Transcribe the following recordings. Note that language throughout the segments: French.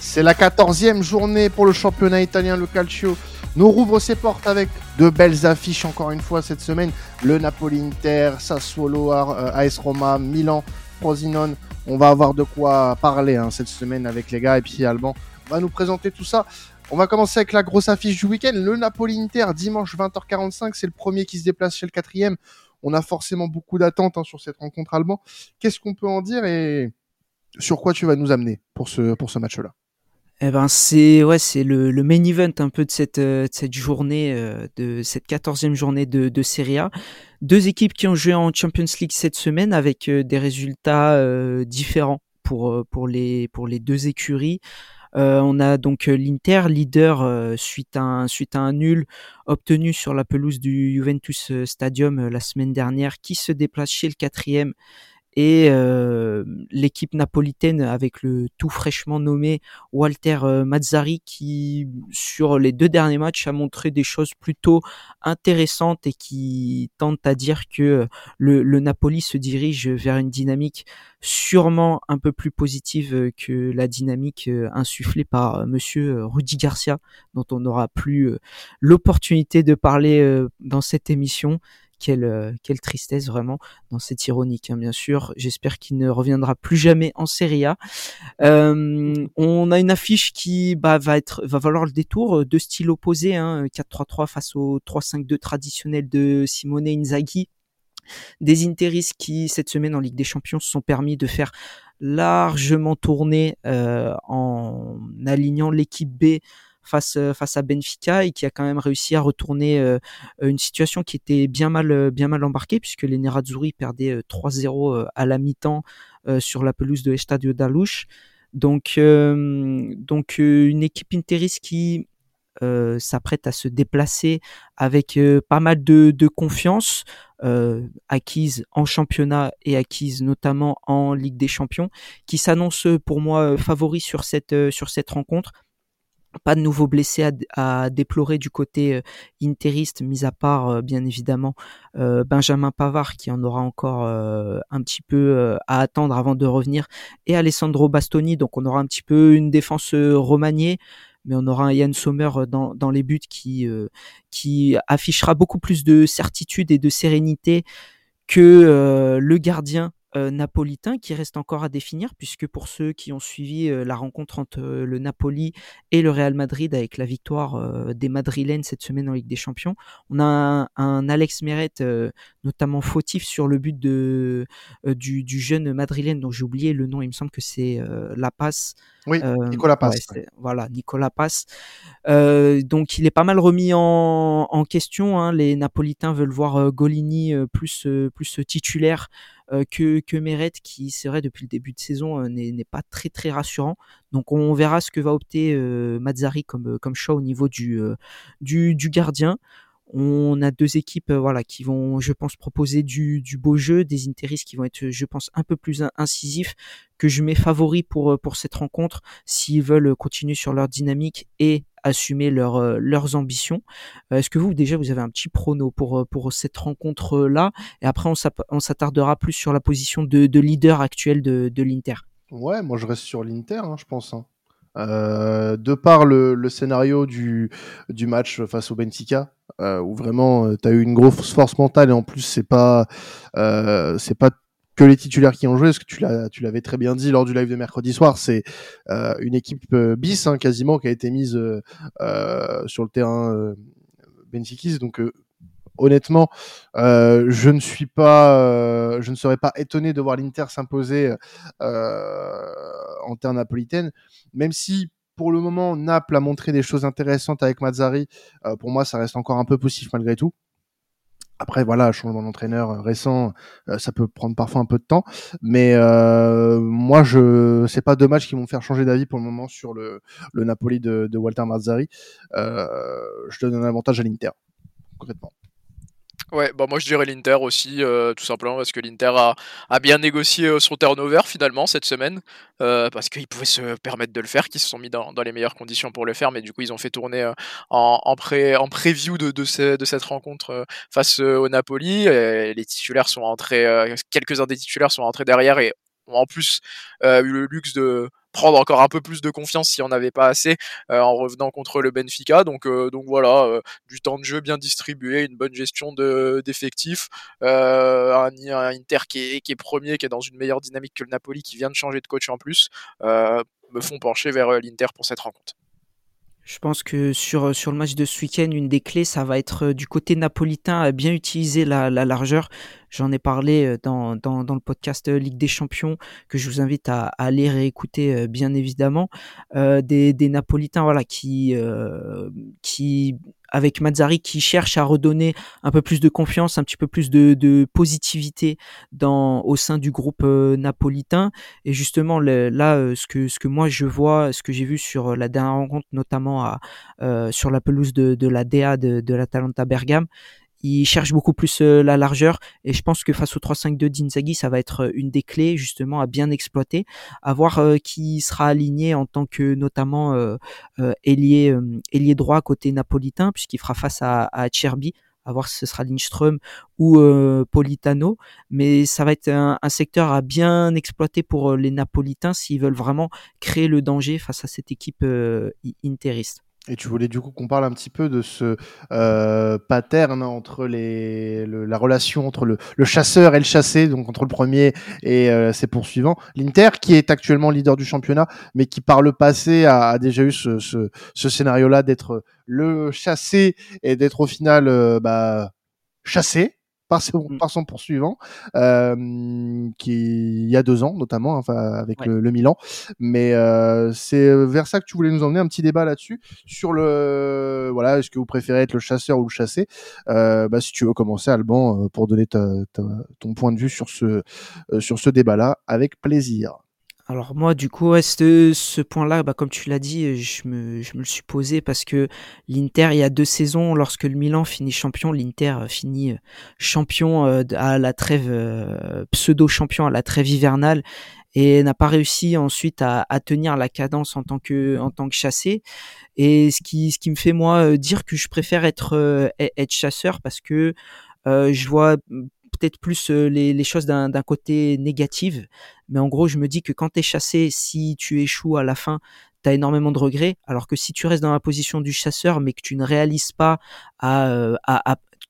C'est la 14e journée pour le championnat italien, le Calcio nous rouvre ses portes avec de belles affiches encore une fois cette semaine. Le Napoli-Inter, Sassuolo, euh, AS Roma, Milan, Frosinone. On va avoir de quoi parler hein, cette semaine avec les gars. Et puis Alban va nous présenter tout ça. On va commencer avec la grosse affiche du week-end. Le Napoli-Inter, dimanche 20h45. C'est le premier qui se déplace chez le quatrième. On a forcément beaucoup d'attentes hein, sur cette rencontre Alban. Qu'est-ce qu'on peut en dire et sur quoi tu vas nous amener pour ce, pour ce match-là? Eh ben c'est ouais c'est le, le, main event un peu de cette euh, de cette journée euh, de cette quatorzième journée de, de Serie A. Deux équipes qui ont joué en Champions League cette semaine avec euh, des résultats différents pour pour les pour les deux écuries. on a donc l'Inter leader suite à un suite à un nul obtenu sur la pelouse du Juventus Stadium la semaine dernière qui se déplace chez le quatrième et euh, l'équipe napolitaine avec le tout fraîchement nommé Walter euh, Mazzari qui sur les deux derniers matchs a montré des choses plutôt intéressantes et qui tente à dire que le, le Napoli se dirige vers une dynamique sûrement un peu plus positive que la dynamique euh, insufflée par monsieur Rudy Garcia dont on n'aura plus l'opportunité de parler dans cette émission quelle, euh, quelle tristesse vraiment dans cette ironique, hein, bien sûr. J'espère qu'il ne reviendra plus jamais en Serie A. Euh, on a une affiche qui bah, va être, va valoir le détour, euh, de style opposé, hein, 4-3-3 face au 3-5-2 traditionnel de Simone Inzaghi. Des Interis qui, cette semaine en Ligue des Champions, se sont permis de faire largement tourner euh, en alignant l'équipe B face euh, face à Benfica et qui a quand même réussi à retourner euh, une situation qui était bien mal euh, bien mal embarquée puisque les Nerazzurri perdaient 3-0 à la mi-temps sur la pelouse de Estadio Dalouche. Donc donc une équipe Interis qui s'apprête à se déplacer avec pas mal de, de confiance acquise en championnat et acquise notamment en Ligue des Champions, qui s'annonce pour moi favori sur cette sur cette rencontre pas de nouveaux blessés à, déplorer du côté euh, interiste, mis à part euh, bien évidemment euh, Benjamin Pavard qui en aura encore un petit peu à attendre avant de revenir, et Alessandro Bastoni. Donc on aura un petit peu une défense remaniée, mais on aura un Yann Sommer dans, dans les buts qui, qui affichera beaucoup plus de certitude et de sérénité que le gardien euh, napolitain qui reste encore à définir, puisque pour ceux qui ont suivi euh, la rencontre entre euh, le Napoli et le Real Madrid avec la victoire des Madrilènes cette semaine en Ligue des Champions, on a un, Alex Meret notamment fautif sur le but de, du, du, jeune Madrilène dont j'ai oublié le nom, il me semble que c'est La Passe. Oui, Nicolas Passe. Voilà, Nicolas Passe. donc il est pas mal remis en, en question. Hein. Les Napolitains veulent voir Golini plus, plus titulaire que, que Meret, qui c'est depuis le début de saison euh, n'est pas très très rassurant. Donc on verra ce que va opter euh, Mazzari comme, comme choix au niveau du, du, gardien. On a deux équipes voilà qui vont, je pense, proposer du, du beau jeu, des Interis qui vont être, je pense, un peu plus incisifs, que je mets favoris pour, pour cette rencontre s'ils veulent continuer sur leur dynamique et assumer leur, euh, leurs ambitions. Euh, est-ce que vous, déjà, vous avez un petit prono pour, euh, pour cette rencontre-là? Et après, on s'attardera plus sur la position de, de leader actuel de, l'Inter. Ouais, moi je reste sur l'Inter, hein, je pense. Hein. De par le, scénario du, match face au Benfica, où vraiment tu as eu une grosse force mentale et en plus c'est pas c'est pas les titulaires qui ont joué, parce que tu l'avais très bien dit lors du live de mercredi soir, c'est euh, une équipe euh, bis hein, quasiment qui a été mise euh, sur le terrain euh. Donc honnêtement, je ne suis pas, je ne serais pas étonné de voir l'Inter s'imposer en terre napolitaine, même si pour le moment Naples a montré des choses intéressantes avec Mazzari. pour moi, ça reste encore un peu possible malgré tout. Après, voilà, changement d'entraîneur euh, récent, euh, ça peut prendre parfois un peu de temps. Mais euh, moi, je c'est pas deux matchs qui vont me faire changer d'avis pour le moment sur le, le Napoli de, Walter Mazzari. Euh, je donne un avantage à l'Inter, concrètement. Ouais, bah moi je dirais l'Inter aussi, euh, tout simplement parce que l'Inter a, a, bien négocié euh, son turnover finalement cette semaine, euh, parce qu'ils pouvaient se permettre de le faire, qu'ils se sont mis dans, dans, les meilleures conditions pour le faire, mais du coup ils ont fait tourner euh, en, en, pré, en preview de, de, de cette rencontre euh, face au Napoli. Et les titulaires sont rentrés, quelques-uns des titulaires sont rentrés derrière et ont en plus eu le luxe de prendre encore un peu plus de confiance si on n'avait pas assez en revenant contre le Benfica. Donc, donc voilà, du temps de jeu bien distribué, une bonne gestion d'effectifs, un, Inter qui est, qui est, premier, qui est dans une meilleure dynamique que le Napoli, qui vient de changer de coach en plus, me font pencher vers l'Inter pour cette rencontre. Je pense que sur, sur le match de ce week-end, une des clés, ça va être du côté napolitain bien utiliser la, la largeur. J'en ai parlé euh, dans, dans, dans, le podcast euh, Ligue des Champions que je vous invite à, à aller réécouter euh, bien évidemment. Euh, des, des Napolitains voilà qui euh, qui avec Mazzari qui cherche à redonner un peu plus de confiance, un petit peu plus de, de positivité dans au sein du groupe napolitain. Et justement là, ce que ce que moi je vois, ce que j'ai vu sur la dernière rencontre, notamment à, sur la pelouse de, de la DA de, de l'Atalanta Bergame, il cherche beaucoup plus euh, la largeur. Et je pense que face au 3-5-2 d'Inzaghi, ça va être euh, une des clés justement à bien exploiter, à voir euh, qui sera aligné en tant que notamment ailier, ailier droit côté napolitain puisqu'il fera face à, à Cherby. À voir si ce sera Lindström ou Politano, mais ça va être un, secteur à bien exploiter pour les Napolitains s'ils veulent vraiment créer le danger face à cette équipe interiste. Et tu voulais du coup qu'on parle un petit peu de ce euh, pattern entre les, le, la relation entre le, le, chasseur et le chassé, donc entre le premier et euh, ses poursuivants. L'Inter, qui est actuellement leader du championnat, mais qui par le passé a, a déjà eu ce, ce, ce scénario-là d'être le chassé et d'être au final euh, bah, chassé par son, mmh. par son poursuivant, euh, qui il y a deux ans notamment, enfin avec ouais. le, le, Milan. Mais euh, c'est vers ça que tu voulais nous emmener un petit débat là-dessus sur le voilà, est-ce que vous préférez être le chasseur ou le chassé? Euh, bah, Si tu veux commencer, Alban, euh, pour donner ta, ta, ton point de vue sur ce euh, sur ce débat-là, avec plaisir. Alors moi, du coup, ouais, ce, ce point-là, bah, comme tu l'as dit, je me, je me le suis posé parce que l'Inter, il y a deux saisons, lorsque le Milan finit champion, l'Inter finit champion à la trêve, euh, pseudo-champion à la trêve hivernale et n'a pas réussi ensuite à, tenir la cadence en tant que en tant que chassé. Et ce qui ce qui me fait moi dire que je préfère être euh, être chasseur parce que euh, je vois peut-être plus les, choses d'un côté négatif. Mais en gros, je me dis que quand tu es chassé, si tu échoues à la fin, tu as énormément de regrets. Alors que si tu restes dans la position du chasseur, mais que tu ne réalises pas à,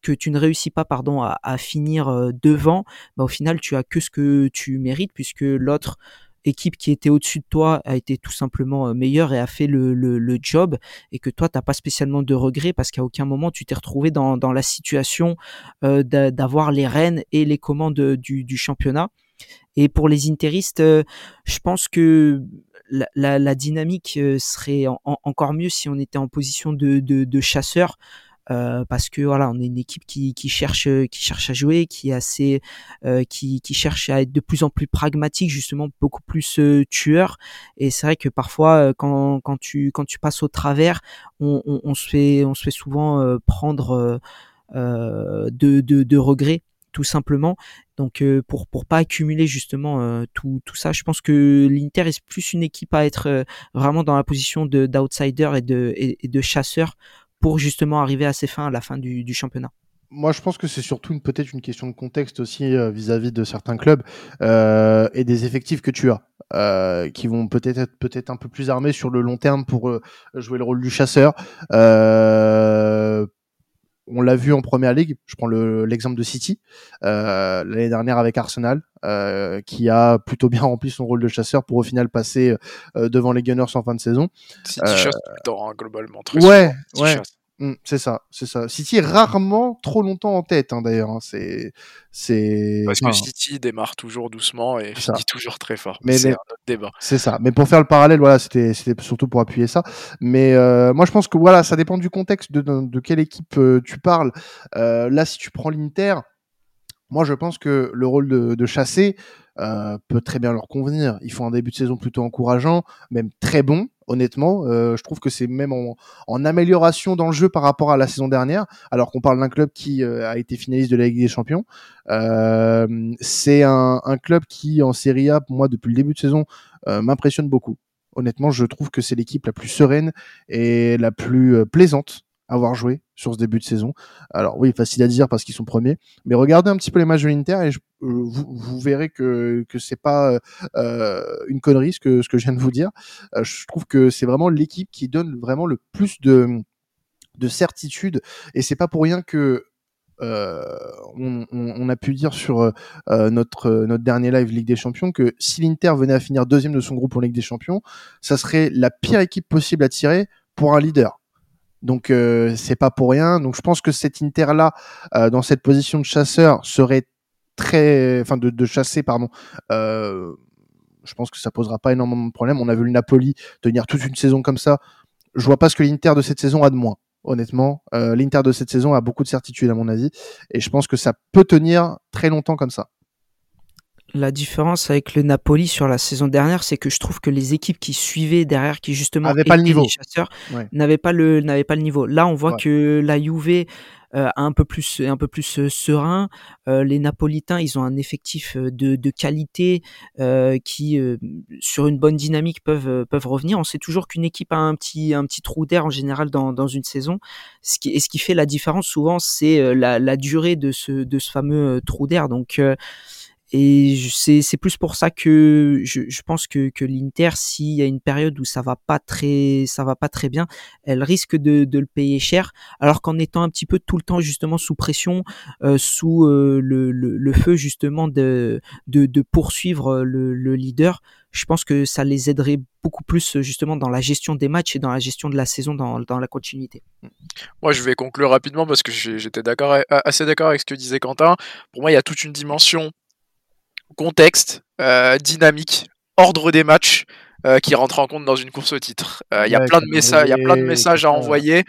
que tu ne réussis pas pardon à, à finir devant, bah, au final tu as que ce que tu mérites puisque l'autre équipe qui était au-dessus de toi a été tout simplement euh, meilleure et a fait le, le, le job et que toi t'as pas spécialement de regrets parce qu'à aucun moment tu t'es retrouvé dans, dans la situation euh, d'avoir les rênes et les commandes du, du championnat. Et pour les interistes, euh, je pense que la, la, la dynamique euh, serait en, en, encore mieux si on était en position de, de, de chasseur. Euh, parce que voilà, on est une équipe qui, qui cherche qui cherche à jouer, qui est assez euh, qui, qui cherche à être de plus en plus pragmatique, justement beaucoup plus euh, tueur. Et c'est vrai que parfois euh, quand, quand tu quand tu passes au travers, on, on, on se fait on se fait souvent prendre de, de, de regrets tout simplement. Donc euh, pour pour pas accumuler justement euh, tout tout ça, je pense que l'Inter est plus une équipe à être euh, vraiment dans la position de d'outsider et de et, de chasseur pour justement arriver à ses fins à la fin du, du championnat. Moi, je pense que c'est surtout peut-être une question de contexte aussi vis-à-vis -vis de certains clubs euh, et des effectifs que tu as, euh, qui vont peut-être être peut-être un peu plus armés sur le long terme pour euh, jouer le rôle du chasseur. On l'a vu en première ligue. Je prends l'exemple de City l'année dernière avec Arsenal, qui a plutôt bien rempli son rôle de chasseur pour au final passer devant les Gunners en fin de saison. City chasse tout le temps, hein, globalement. Très ouais, souvent, ouais. Chasse. Mmh, c'est ça, c'est ça. City est rarement trop longtemps en tête, hein, d'ailleurs. Hein. C'est, c'est. Parce que City démarre toujours doucement et finit ça. toujours très fort. Mais c'est un autre débat. C'est ça. Mais pour faire le parallèle, voilà, c'était, c'était surtout pour appuyer ça. Mais euh, moi, je pense que voilà, ça dépend du contexte de, de, de quelle équipe euh, tu parles. Euh, là, si tu prends l'Inter, moi, je pense que le rôle de, de chasser euh, peut très bien leur convenir. Ils font un début de saison plutôt encourageant, même très bon honnêtement. Euh, je trouve que c'est même en, en, amélioration dans le jeu par rapport à la saison dernière, alors qu'on parle d'un club qui euh, a été finaliste de la Ligue des Champions. Euh, c'est un, un, club qui, en Serie A, pour moi, depuis le début de saison, euh, m'impressionne beaucoup. Honnêtement, je trouve que c'est l'équipe la plus sereine et la plus euh, plaisante avoir joué sur ce début de saison. Alors oui, facile à dire parce qu'ils sont premiers, mais regardez un petit peu les matchs de l'Inter et vous, verrez que que c'est pas une connerie ce que ce je viens de vous dire. je trouve que c'est vraiment l'équipe qui donne vraiment le plus de de certitude et c'est pas pour rien que euh, on, a pu dire sur euh, notre notre dernier live Ligue des Champions que si l'Inter venait à finir deuxième de son groupe en Ligue des Champions, ça serait la pire équipe possible à tirer pour un leader. Donc euh, c'est pas pour rien. Donc je pense que cet Inter là, dans cette position de chasseur, serait très, enfin de, de chasser pardon. je pense que ça posera pas énormément de problèmes. On a vu le Napoli tenir toute une saison comme ça. Je vois pas ce que l'Inter de cette saison a de moins honnêtement. Euh, L'Inter de cette saison a beaucoup de certitude à mon avis, et je pense que ça peut tenir très longtemps comme ça. La différence avec le Napoli sur la saison dernière, c'est que je trouve que les équipes qui suivaient derrière, qui justement n'avaient pas le niveau, chasseurs, n'avaient pas le n'avaient pas le niveau. Là, on voit que la Juve euh, un peu plus un peu plus euh, serein. Euh, les Napolitains, ils ont un effectif de, de qualité qui, sur une bonne dynamique, peuvent peuvent revenir. On sait toujours qu'une équipe a un petit un petit trou d'air en général dans, dans une saison. Ce qui et ce qui fait la différence souvent, c'est la, la durée de ce de ce fameux trou d'air. Donc et c'est plus pour ça que je, je pense que, que l'Inter, s'il y a une période où ça va pas très ça va pas très bien, elle risque de, de le payer cher. Alors qu'en étant un petit peu tout le temps justement sous pression, euh, sous euh, le, le, le, feu justement de, de, de poursuivre le, le, leader, je pense que ça les aiderait beaucoup plus justement dans la gestion des matchs et dans la gestion de la saison dans, dans la continuité. Moi, je vais conclure rapidement parce que j'étais d'accord assez d'accord avec ce que disait Quentin. Pour moi, il y a toute une dimension contexte, euh, dynamique, ordre des matchs. Euh, qui rentrent en compte dans une course au titre. Euh, il y a plein de messages, il y a plein de messages à envoyer.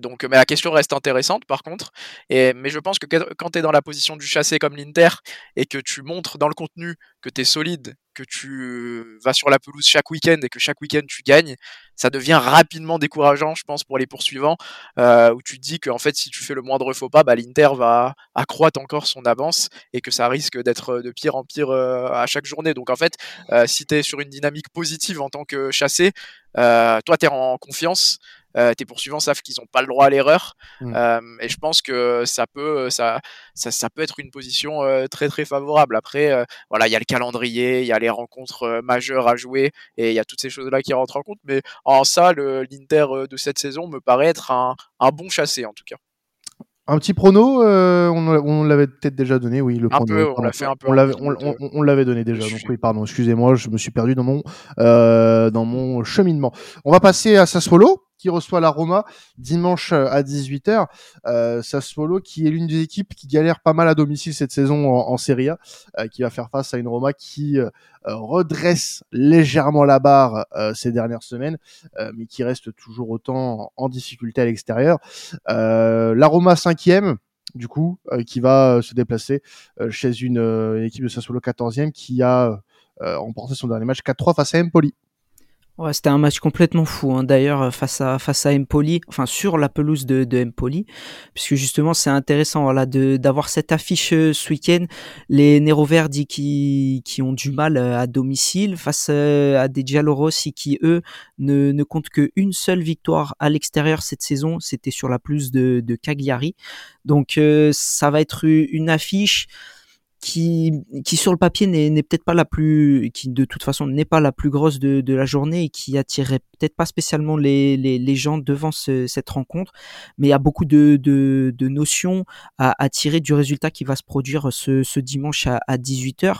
donc, mais la question reste intéressante par contre. Et mais je pense que quand tu es dans la position du chassé comme l'Inter et que tu montres dans le contenu que tu es solide, que tu vas sur la pelouse chaque week-end et que chaque week-end tu gagnes, ça devient rapidement décourageant, je pense, pour les poursuivants, euh, où tu te dis qu'en fait, si tu fais le moindre faux pas, bah, l'Inter va accroître encore son avance et que ça risque d'être de pire en pire euh, à chaque journée. Donc en fait, euh, si tu es sur une dynamique positive en tant que chassé, toi, tu es en confiance, euh, tes poursuivants savent qu'ils n'ont pas le droit à l'erreur. Mmh. Euh, et je pense que ça peut, ça, ça, ça peut être une position euh, très très favorable. Après, voilà, il y a le calendrier, il y a les rencontres majeures à jouer et il y a toutes ces choses-là qui rentrent en compte. Mais en ça, l'Inter de cette saison me paraît être un, un bon chassé en tout cas. Un petit prono, euh, on, l'avait peut-être déjà donné, oui, le un Peu, on l'a fait un peu. On l'avait, on, l'avait donné déjà. Donc oui, pardon, excusez-moi, je me suis perdu dans mon euh, dans mon cheminement. On va passer à Sassuolo qui reçoit la Roma dimanche euh, à 18h. Euh, Sassuolo qui est l'une des équipes qui galère pas mal à domicile cette saison en, Serie A, euh, qui va faire face à une Roma qui euh, redresse légèrement la barre ces dernières semaines, mais qui reste toujours autant en, difficulté à l'extérieur. la Roma cinquième, du coup, qui va se déplacer chez une, équipe de Sassuolo 14e qui a remporté son dernier match 4-3 face à Empoli. Ouais, c'était un match complètement fou. Hein. D'ailleurs, euh, face à face à Empoli, enfin sur la pelouse de, de Empoli, puisque justement c'est intéressant, voilà, de d'avoir cette affiche euh, ce week-end. Les Nero Verdi qui qui ont du mal euh, à domicile face à des Giallorossi qui eux ne ne comptent qu'une seule victoire à l'extérieur cette saison. C'était sur la pelouse de de Cagliari. Donc ça va être une affiche qui, qui sur le papier n'est peut-être pas la plus, qui de toute façon n'est pas la plus grosse de, de la journée et qui attirerait peut-être pas spécialement les, les, les gens devant ce, cette rencontre, mais il y a beaucoup de, de, de notions à, à, tirer du résultat qui va se produire ce, ce dimanche à, à 18h.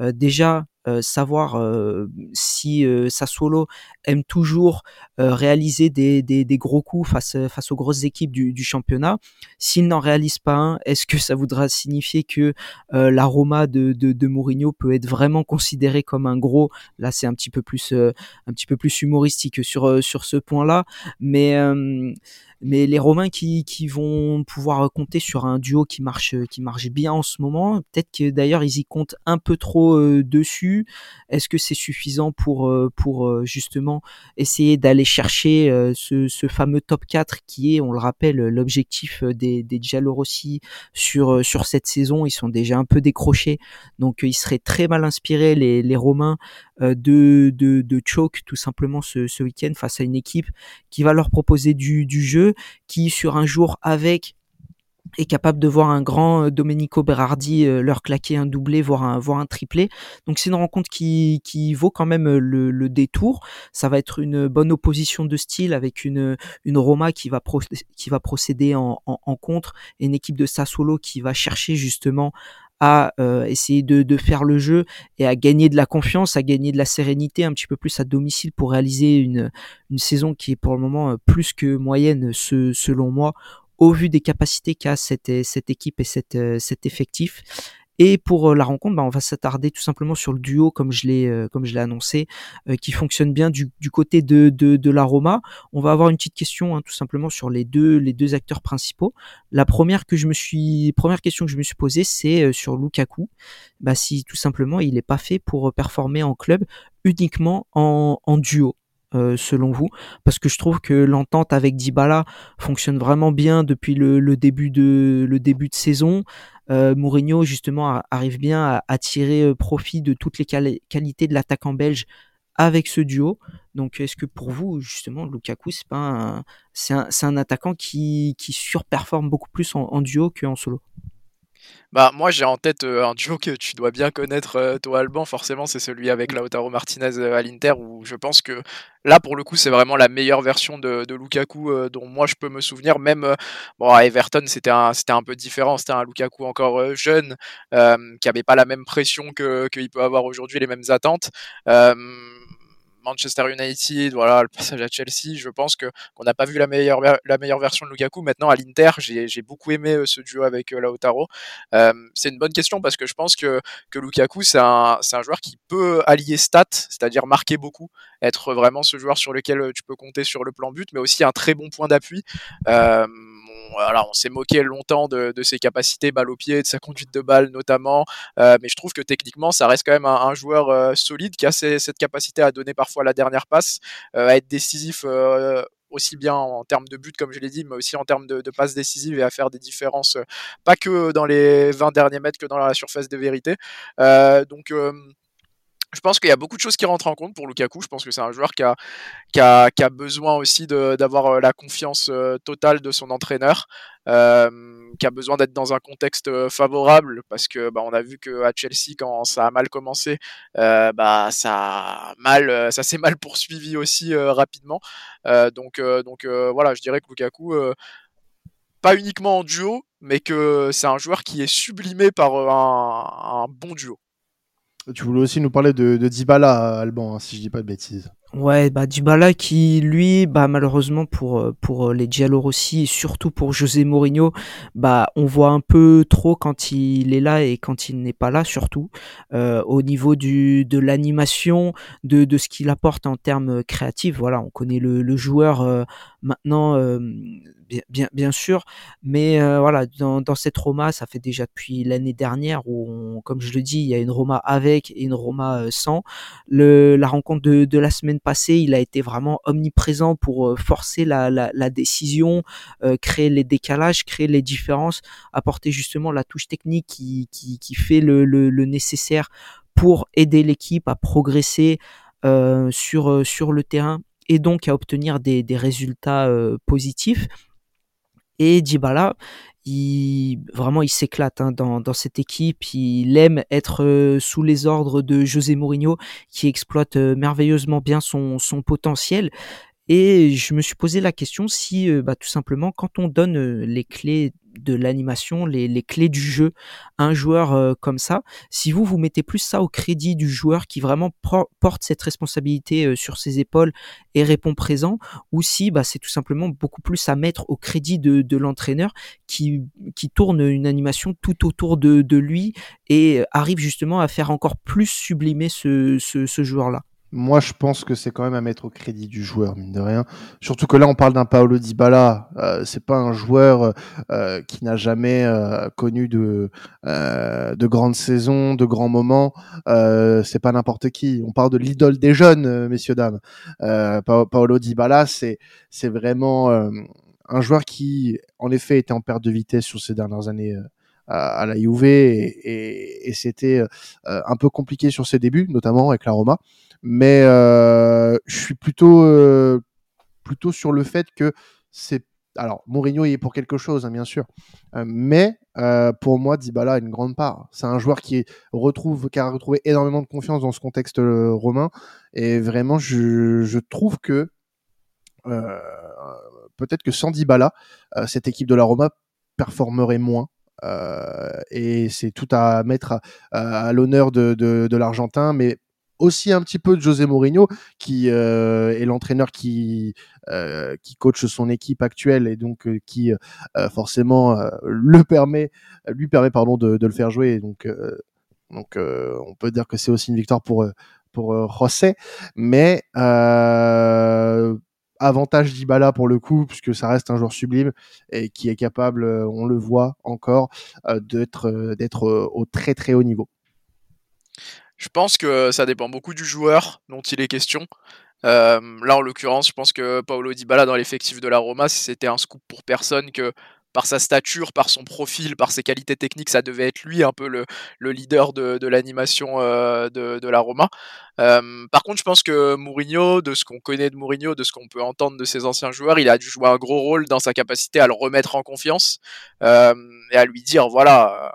Euh, déjà, euh, savoir euh, si euh, Sassuolo aime toujours réaliser des, des, gros coups face, face aux grosses équipes du, championnat. S'il n'en réalise pas un, est-ce que ça voudra signifier que la Roma de, de, Mourinho peut être vraiment considérée comme un gros? Là, c'est un petit peu plus un petit peu plus humoristique sur sur ce point-là, mais mais les Romains qui, qui vont pouvoir compter sur un duo qui marche qui marche bien en ce moment, peut-être que d'ailleurs ils y comptent un peu trop dessus. Est-ce que c'est suffisant pour pour justement essayer d'aller chercher ce, ce, fameux top 4 qui est, on le rappelle, l'objectif des des Giallorossi sur sur cette saison, ils sont déjà un peu décrochés. Donc ils seraient très mal inspirés les les Romains de de de choke tout simplement ce, ce week-end face à une équipe qui va leur proposer du du jeu qui sur un jour avec est capable de voir un grand euh, Domenico Berardi euh, leur claquer un doublé, voire un, un triplé. Donc c'est une rencontre qui, qui vaut quand même euh, le, détour. Ça va être une bonne opposition de style avec une, Roma qui va, qui va procéder en, contre et une équipe de Sassuolo qui va chercher justement à essayer de, de, faire le jeu et à gagner de la confiance, à gagner de la sérénité un petit peu plus à domicile pour réaliser une, une saison qui est pour le moment plus que moyenne selon moi au vu des capacités qu'a cette, cette équipe et cette, euh, cet effectif. Et pour euh, la rencontre, bah, on va s'attarder tout simplement sur le duo, comme je l'ai euh, comme je l'ai annoncé, qui fonctionne bien du, du côté de, de, de, la Roma. On va avoir une petite question, hein, tout simplement sur les deux les deux acteurs principaux. La première que je me suis première question que je me suis posée, c'est sur Lukaku. Bah, si tout simplement il n'est pas fait pour performer en club uniquement en, en duo. Euh, selon vous Parce que je trouve que l'entente avec Dybala fonctionne vraiment bien depuis le, début, de, le début de saison. Euh, Mourinho justement arrive bien à, tirer euh, profit de toutes les qualités de l'attaquant belge avec ce duo. Donc est-ce que pour vous justement Lukaku c'est pas c'est un, attaquant qui, qui surperforme beaucoup plus en duo qu'en solo? Bah, moi, j'ai en tête euh, un duo que tu dois bien connaître, euh, toi, Alban. Forcément, c'est celui avec Lautaro Martinez euh, à l'Inter, où je pense que là, pour le coup, c'est vraiment la meilleure version de, de Lukaku dont moi je peux me souvenir. Même bon, à Everton, c'était un, c'était un peu différent. C'était un Lukaku encore jeune, qui avait pas la même pression que qu'il peut avoir aujourd'hui, les mêmes attentes. Manchester United, voilà, le passage à Chelsea, je pense que qu'on n'a pas vu la meilleure la meilleure version de Lukaku. Maintenant à l'Inter, j'ai beaucoup aimé euh, ce duo avec euh, Lautaro. Euh, c'est une bonne question parce que je pense que que Lukaku c'est un un joueur qui peut allier stats, c'est-à-dire marquer beaucoup, être vraiment ce joueur sur lequel tu peux compter sur le plan but, mais aussi un très bon point d'appui. On s'est moqué longtemps de, ses capacités balle au pied, de sa conduite de balle notamment, euh, mais je trouve que techniquement, ça reste quand même un, joueur euh, solide qui a cette capacité à donner parfois la dernière passe, euh, à être décisif aussi bien en termes de but comme je l'ai dit, mais aussi en termes de, passes décisives et à faire des différences, pas que dans les 20 derniers mètres, que dans la surface de vérité. donc je pense qu'il y a beaucoup de choses qui rentrent en compte pour Lukaku. Je pense que c'est un joueur qui a, qui a, qui a besoin aussi d'avoir euh, la confiance euh, totale de son entraîneur, euh, qui a besoin d'être dans un contexte euh, favorable parce que bah, on a vu que à Chelsea quand ça a mal commencé, euh, bah ça ça s'est mal poursuivi aussi rapidement. donc donc voilà, je dirais que Lukaku pas uniquement en duo, mais que c'est un joueur qui est sublimé par un, un bon duo. Tu voulais aussi nous parler de, de Dybala, Alban, hein, si je dis pas de bêtises. Ouais, bah Dybala qui lui, bah malheureusement pour euh, pour euh, les Giallorossi et surtout pour José Mourinho, bah on voit un peu trop quand il est là et quand il n'est pas là surtout euh, au niveau du de l'animation, de de ce qu'il apporte en termes créatifs. Voilà, on connaît le, le joueur euh, maintenant bien, bien, bien sûr, mais voilà dans dans cette Roma, ça fait déjà depuis l'année dernière où comme je le dis, il y a une Roma avec et une Roma sans. Le la rencontre de de la semaine passé, il a été vraiment omniprésent pour euh, forcer la, décision, euh, créer les décalages, créer les différences, apporter justement la touche technique qui, fait le, nécessaire pour aider l'équipe à progresser euh, sur, sur le terrain et donc à obtenir des, des résultats positifs. Et Dybala, il vraiment il s'éclate hein, dans, cette équipe. Il aime être euh, sous les ordres de José Mourinho, qui exploite euh, merveilleusement bien son potentiel. Et je me suis posé la question si, bah, tout simplement, quand on donne les clés de l'animation, les, clés du jeu un joueur comme ça, si vous vous mettez plus ça au crédit du joueur qui vraiment porte cette responsabilité sur ses épaules et répond présent, ou si bah, c'est tout simplement beaucoup plus à mettre au crédit de, l'entraîneur qui, tourne une animation tout autour de, lui et arrive justement à faire encore plus sublimer ce joueur-là? Moi, je pense que c'est quand même à mettre au crédit du joueur, mine de rien. Surtout que là, on parle d'un Paolo Dybala. Euh, c'est pas un joueur euh, qui n'a jamais euh, connu de euh, de grandes saisons, de grands moments. C'est pas n'importe qui. On parle de l'idole des jeunes, messieurs dames. Paolo Dybala, c'est c'est vraiment un joueur qui, en effet, était en perte de vitesse sur ces dernières années à, la Juve et c'était un peu compliqué sur ses débuts, notamment avec la Roma. Mais euh, je suis plutôt, euh, plutôt sur le fait que c'est alors Mourinho il est pour quelque chose, hein, bien sûr, mais pour moi Dybala a une grande part. C'est un joueur qui retrouve, qui a retrouvé énormément de confiance dans ce contexte romain, et vraiment je, trouve que peut-être que sans Dybala, cette équipe de la Roma performerait moins. Euh, et c'est tout à mettre à, l'honneur de, de, de l'Argentin, mais aussi un petit peu de José Mourinho, qui euh, est l'entraîneur qui euh, qui coach son équipe actuelle et donc euh, qui forcément le permet, lui permet pardon de, le faire jouer. donc donc on peut dire que c'est aussi une victoire pour pour José, mais avantage d'Ibala pour le coup, puisque ça reste un joueur sublime et qui est capable, on le voit encore, d'être d'être au très très haut niveau. Je pense que ça dépend beaucoup du joueur dont il est question. là, en l'occurrence, je pense que Paolo Dybala dans l'effectif de la Roma, c'était un scoop pour personne que par sa stature, par son profil, par ses qualités techniques, ça devait être lui un peu le, leader de, l'animation euh, de, la Roma. Euh, par contre, je pense que Mourinho, de ce qu'on connaît de Mourinho, de ce qu'on peut entendre de ses anciens joueurs, il a dû jouer un gros rôle dans sa capacité à le remettre en confiance euh, et à lui dire voilà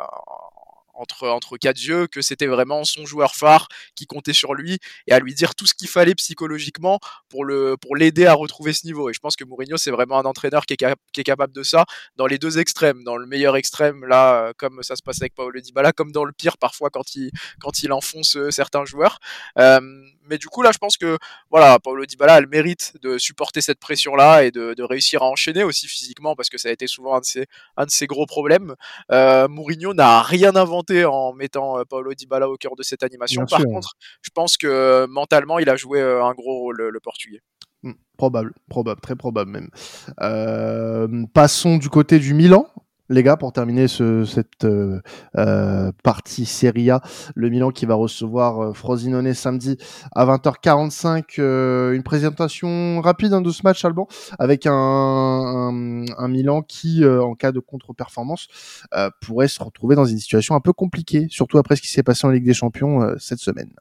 entre, entre quatre yeux que c'était vraiment son joueur phare qui comptait sur lui et à lui dire tout ce qu'il fallait psychologiquement pour le pour l'aider à retrouver ce niveau. Et je pense que Mourinho c'est vraiment un entraîneur qui est, qui est, capable de ça dans les deux extrêmes, dans le meilleur extrême là euh, comme ça se passe avec Paolo Dybala, comme dans le pire parfois quand il quand il enfonce euh, certains joueurs. Euh, mais du coup là je pense que voilà Paolo Dybala a le mérite de supporter cette pression là et de, de réussir à enchaîner aussi physiquement parce que ça a été souvent un de ses un de ses gros problèmes. Euh, Mourinho n'a rien inventé en mettant euh, Paolo Dybala au cœur de cette animation. Par contre, je pense que euh, mentalement il a joué un gros rôle le, Portugais. Hmm, probable, probable, très probable même. passons du côté du Milan les gars, pour terminer ce, cette euh, euh, partie Serie A, le Milan qui va recevoir euh, Frosinone samedi à 20h45. Euh, une présentation rapide hein, de ce match, Alban, avec un, un, un Milan qui, euh, en cas de contre-performance, pourrait se retrouver dans une situation un peu compliquée, surtout après ce qui s'est passé en Ligue des Champions cette semaine.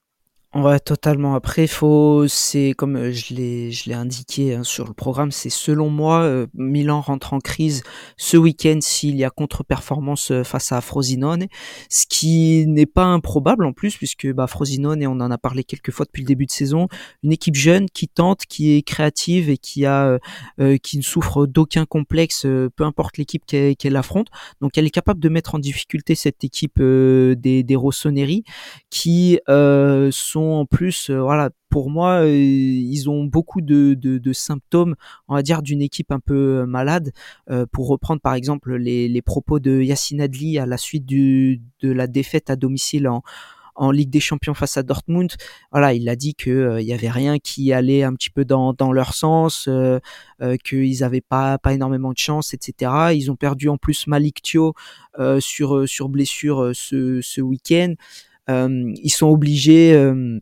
Ouais, totalement. Après, faut, c'est comme euh, je l'ai, je l'ai indiqué hein, sur le programme, c'est selon moi, euh, Milan rentre en crise ce week-end s'il y a contre-performance euh, face à Frosinone, ce qui n'est pas improbable en plus, puisque bah, Frosinone, et on en a parlé quelques fois depuis le début de saison, une équipe jeune qui tente, qui est créative et qui a, qui ne souffre d'aucun complexe, peu importe l'équipe qu'elle, affronte. Donc, elle est capable de mettre en difficulté cette équipe des, des Rossoneri, qui sont en plus, euh, voilà, pour moi, euh, ils ont beaucoup de, symptômes, on va dire, d'une équipe un peu euh, malade. pour reprendre par exemple les, propos de Yacine Adli à la suite de la défaite à domicile en, Ligue des Champions face à Dortmund. Voilà, il a dit que il y avait rien qui allait un petit peu dans, leur sens, qu'ils avaient pas pas énormément de chance, etc. Ils ont perdu en plus Malik Thio sur sur blessure ce week-end. Euh, ils sont obligés euh,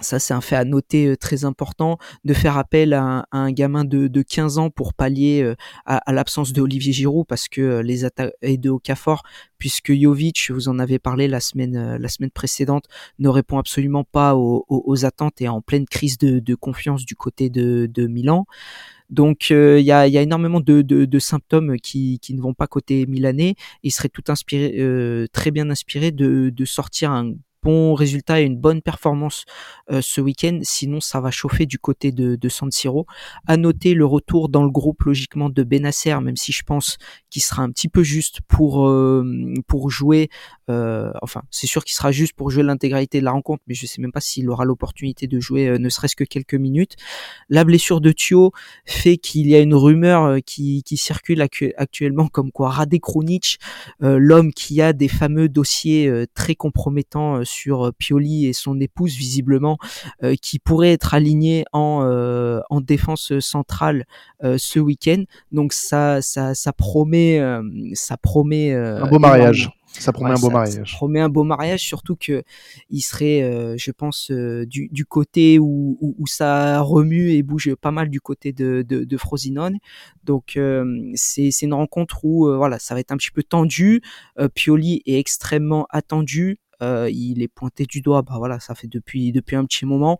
ça c'est un fait à noter euh, très important, de faire appel à un, gamin de, de, 15 ans pour pallier à, l'absence de Olivier Giroud parce que les attaques et de Okafor puisque Jovic, vous en avez parlé la semaine la semaine précédente, ne répond absolument pas aux, attentes et en pleine crise de, confiance du côté de, de Milan. Donc il y, a, énormément de, symptômes qui, ne vont pas côté milanais. Il serait tout inspiré, très bien inspiré de sortir un bon résultat et une bonne performance euh, ce week-end. Sinon, ça va chauffer du côté de, de San Siro. À noter le retour dans le groupe logiquement de Benacer, même si je pense qu'il sera un petit peu juste pour euh, pour jouer. Euh, enfin, c'est sûr qu'il sera juste pour jouer l'intégralité de la rencontre, mais je sais même pas s'il aura l'opportunité de jouer ne serait-ce que quelques minutes. La blessure de Thio fait qu'il y a une rumeur qui, circule actuellement comme quoi Rade Krunic, l'homme qui a des fameux dossiers très compromettants euh, Pioli et son épouse visiblement euh, qui pourrait être aligné en, euh, en défense centrale ce week-end. Donc ça, ça, ça promet, ça promet un beau mariage. Ça promet un beau mariage. Ça promet un beau mariage, surtout que il serait, je pense, du, du, côté où, où, ça remue et bouge pas mal du côté de, de, de Frosinone. Donc c'est une rencontre où voilà, ça va être un petit peu tendu. Pioli est extrêmement attendu. Euh, il est pointé du doigt, bah voilà, ça fait depuis un petit moment.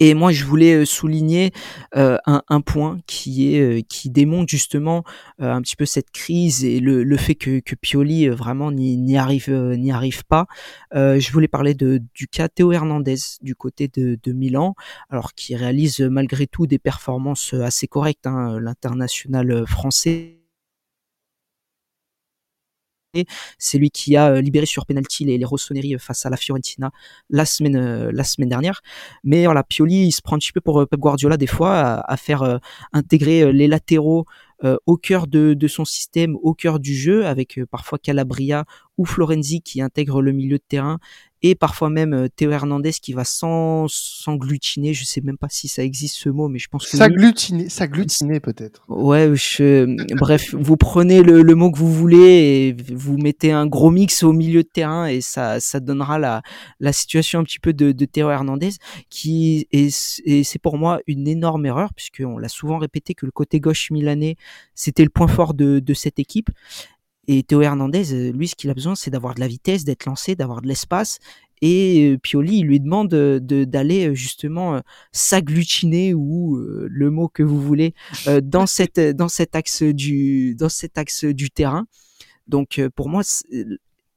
Et moi, je voulais euh, souligner euh, un, point qui est démontre justement un petit peu cette crise et le, fait que, Pioli vraiment n'y arrive pas. je voulais parler de, du cas Théo Hernandez du côté de, de Milan, alors qui réalise malgré tout des performances assez correctes, hein, l'international français c'est lui qui a euh, libéré sur penalty les, les Rossoneri euh, face à la Fiorentina la semaine, euh, la semaine dernière. Mais voilà, Pioli, il se prend un petit peu pour Pep Guardiola des fois à, faire intégrer les latéraux au cœur de, de, son système, au cœur du jeu, avec parfois Calabria ou Florenzi qui intègrent le milieu de terrain et parfois même euh, Théo Hernandez qui va s'englutiner, je sais même pas si ça existe ce mot, mais je pense que s'agglutiner, s'agglutiner peut-être. Ouais, je... bref, vous prenez le, le, mot que vous voulez et vous mettez un gros mix au milieu de terrain et ça, ça donnera la, la situation un petit peu de, de Théo Hernandez qui est, et c'est pour moi une énorme erreur puisqu'on l'a souvent répété que le côté gauche milanais c'était le point fort de, de cette équipe et Théo Hernandez, euh, lui, ce qu'il a besoin, c'est d'avoir de la vitesse, d'être lancé, d'avoir de l'espace. Et euh, Pioli, il lui demande d'aller euh, justement s'agglutiner ou le mot que vous voulez dans cette dans cet axe du dans cet axe du terrain. Donc pour moi,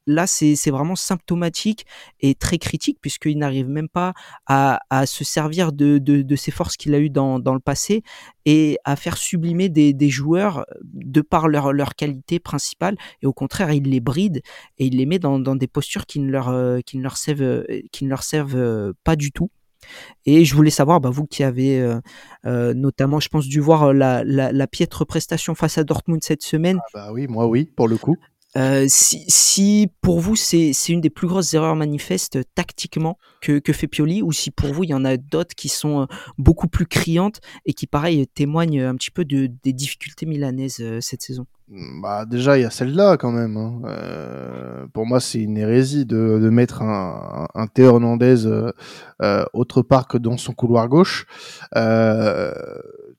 là, c'est vraiment symptomatique et très critique puisqu'il n'arrive même pas à, se servir de, de, ses forces qu'il a eues dans, le passé et à faire sublimer des, joueurs de par leur, qualité principale. Et au contraire, il les bride et il les met dans, des postures qui ne leur, euh, servent, euh, euh, pas du tout. Et je voulais savoir, bah, vous qui avez euh, notamment, je pense, dû voir la, piètre prestation face à Dortmund cette semaine. Ah bah oui, moi oui, pour le coup. Euh, si, si, pour vous c'est une des plus grosses erreurs manifestes tactiquement que, que, fait Pioli, ou si pour vous il y en a d'autres qui sont euh, beaucoup plus criantes et qui pareil témoignent un petit peu de, des difficultés milanaises euh, cette saison? Mmh, bah déjà il y a celle-là quand même. Hein. Euh, pour moi c'est une hérésie de, de mettre un, un Théo Hernandez euh, autre part que dans son couloir gauche.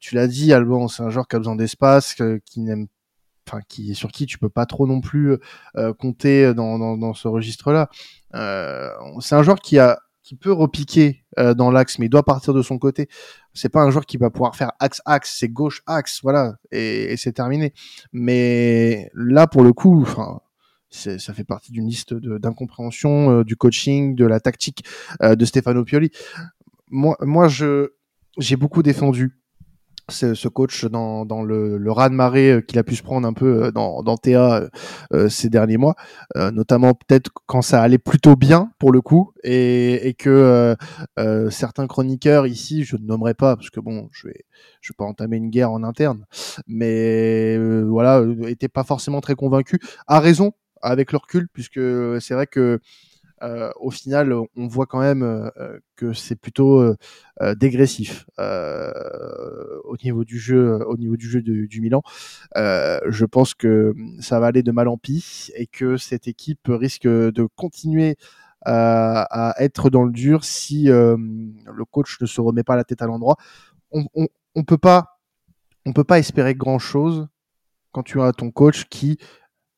tu l'as dit Alban, c'est un joueur qui a besoin d'espace, qui n'aime enfin sur qui tu peux pas trop non plus euh, compter dans, ce registre-là. Euh, c'est un joueur qui a qui peut repiquer euh, dans l'axe, mais il doit partir de son côté. C'est pas un joueur qui va pouvoir faire axe axe, c'est gauche axe, voilà, et, et c'est terminé. Mais là, pour le coup, enfin, ça fait partie d'une liste d'incompréhension du coaching, de la tactique de Stefano Pioli. Moi, moi, je j'ai beaucoup défendu ce coach dans, dans le, le raz-de-marée euh, qu'il a pu se prendre un peu euh, dans, dans TA euh, ces derniers mois, notamment peut-être quand ça allait plutôt bien pour le coup, et, et que certains chroniqueurs ici, je ne nommerai pas parce que bon, je vais je vais pas entamer une guerre en interne, mais voilà, étaient pas forcément très convaincus, à raison avec le recul, puisque c'est vrai que euh, au final, on voit quand même euh, euh, que c'est plutôt dégressif au niveau du jeu, au niveau du jeu du Milan. je pense que ça va aller de mal en pis et que cette équipe risque de continuer à, être dans le dur si le coach ne se remet pas la tête à l'endroit. On, on, on peut pas, on peut pas espérer grand chose quand tu as ton coach qui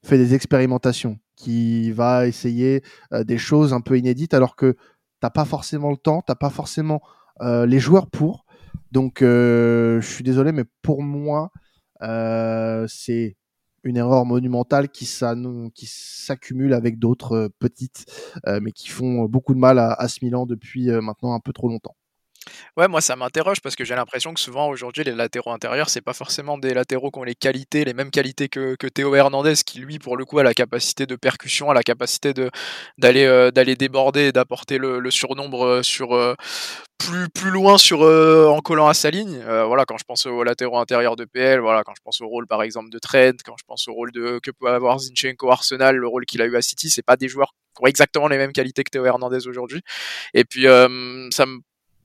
fait des expérimentations qui va essayer euh, des choses un peu inédites alors que t'as pas forcément le temps, t'as pas forcément euh, les joueurs pour. Donc euh, je suis désolé, mais pour moi, c'est une erreur monumentale qui s'accumule avec d'autres petites, mais qui font beaucoup de mal à, à ce Milan depuis maintenant un peu trop longtemps. Ouais, moi ça m'interroge parce que j'ai l'impression que souvent aujourd'hui les latéraux intérieurs, c'est pas forcément des latéraux qui ont les qualités, les mêmes qualités que, que Théo Hernandez, qui lui pour le coup a la capacité de percussion, a la capacité euh, d'aller déborder et d'apporter le, le, surnombre euh, sur euh, plus plus loin sur en collant à sa ligne. voilà, quand je pense aux latéraux intérieurs de PL, voilà, quand je pense au rôle par exemple de Trent, quand je pense au rôle de que peut avoir Zinchenko Arsenal, le rôle qu'il a eu à City, c'est pas des joueurs qui ont exactement les mêmes qualités que Théo Hernandez aujourd'hui. Et puis ça me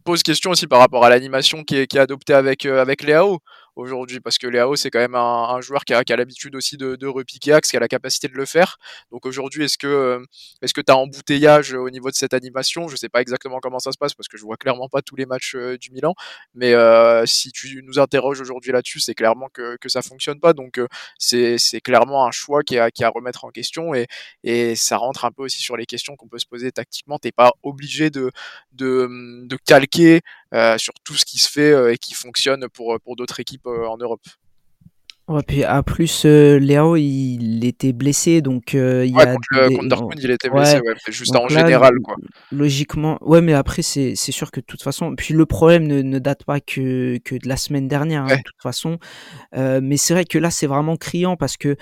pose question aussi par rapport à l'animation qui est, adoptée avec, euh, avec Léao aujourd'hui parce que Léao c'est quand même un, un, joueur qui a, a l'habitude aussi de, de, repiquer axe, qui a la capacité de le faire. Donc aujourd'hui, est-ce que euh, est-ce que tu as embouteillage au niveau de cette animation? Je sais pas exactement comment ça se passe parce que je vois clairement pas tous les matchs euh, du Milan, mais euh, si tu nous interroges aujourd'hui là-dessus, c'est clairement que, que ça fonctionne pas. Donc c'est clairement un choix qui a qui à remettre en question et et ça rentre un peu aussi sur les questions qu'on peut se poser tactiquement. T'es pas obligé de de, de calquer sur tout ce qui se fait et qui fonctionne pour, pour d'autres équipes en Europe. Ouais, puis à plus, euh, Léo, il était blessé, donc euh, il ouais, y a contre, le, des... contre Dortmund, il était blessé, Ouais, juste donc en là, général, quoi. logiquement, ouais, mais après c'est sûr que de toute façon, puis le problème ne, ne date pas que que de la semaine dernière, hein, de toute façon. Euh, mais c'est vrai que là c'est vraiment criant parce que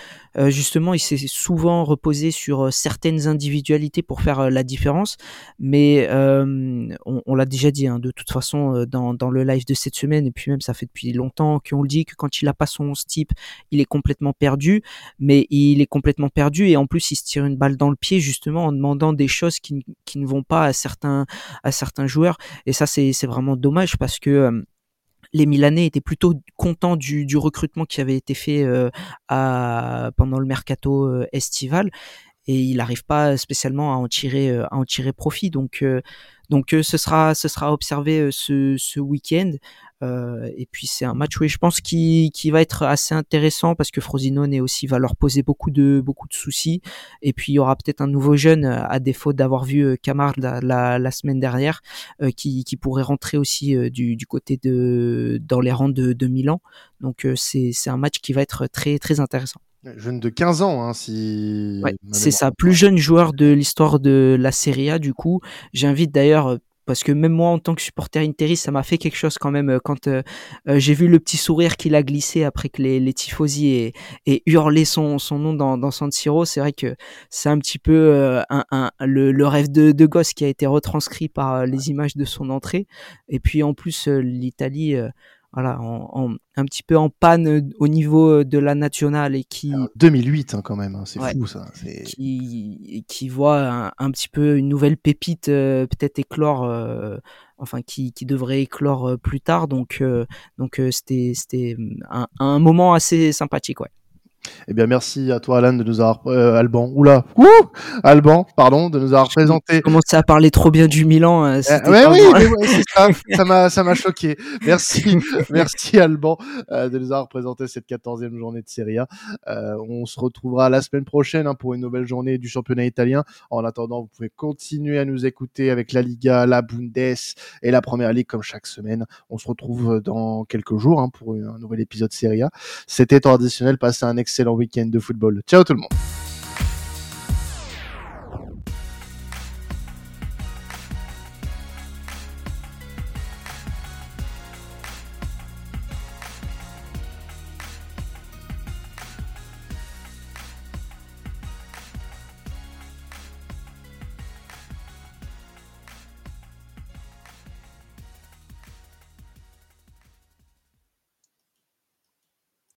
justement il s'est souvent reposé sur certaines individualités pour faire la différence. Mais on, on l'a déjà dit, hein, de toute façon dans dans le live de cette semaine et puis même ça fait depuis longtemps qu'on le dit que quand il a pas son 11 type, il est complètement perdu, mais il est complètement perdu et en plus il se tire une balle dans le pied justement en demandant des choses qui, qui ne vont pas à certains à certains joueurs. Et ça c'est vraiment dommage parce que euh, les Milanais étaient plutôt contents du, du recrutement qui avait été fait euh, pendant le mercato euh, estival. Et il n'arrive pas spécialement à en tirer à en tirer profit. Donc donc ce sera ce sera observé ce, ce week-end Euh, et puis c'est un match oui je pense qui qui va être assez intéressant parce que Frosinone aussi va leur poser beaucoup de beaucoup de soucis et puis il y aura peut-être un nouveau jeune euh, à défaut d'avoir vu euh, Camard la, la, la semaine dernière euh, qui, qui pourrait rentrer aussi euh, du, du côté de dans les rangs de, de Milan donc euh, c'est c'est un match qui va être très très intéressant Jeune de 15 ans, hein, si. Ouais, c'est ça, plus jeune joueur de l'histoire de la Serie A. Du coup, j'invite d'ailleurs, euh, parce que même moi en tant que supporter Interi, ça m'a fait quelque chose quand même euh, quand euh, euh, j'ai vu le petit sourire qu'il a glissé après que les, les tifosi aient, aient hurlé son, nom dans, dans San Siro. C'est vrai que c'est un petit peu le, le rêve de, de gosse qui a été retranscrit par les images de son entrée. Et puis en plus, l'Italie. Voilà, en, en- un petit peu en panne euh, au niveau euh, de la nationale et qui, Alors, 2008 hein, quand même, hein, c'est Ouais. fou ça. qui, qui voit un, un petit peu une nouvelle pépite euh, peut-être éclore, euh, enfin qui, qui devrait éclore euh, plus tard. Donc, euh, donc euh, c'était c'était un, un moment assez sympathique, ouais. Eh bien, merci à toi, Alan, de nous avoir, euh, Alban, oula, Ouh Alban, pardon, de nous avoir présenté. Commencer à parler trop bien du Milan. euh, Euh, ouais, pas oui, mais ouais, ça, ça m'a, ça m'a choqué. Merci, merci Alban euh, de nous avoir présenté cette 14e journée de Serie A. Euh, on se retrouvera la semaine prochaine hein, pour une nouvelle journée du championnat italien. En attendant, vous pouvez continuer à nous écouter avec la Liga, la Bundes et la Première Ligue comme chaque semaine. On se retrouve dans quelques jours hein, pour un nouvel épisode Serie A. C'était traditionnel. Passez un excellent week-end de football. Ciao tout le monde.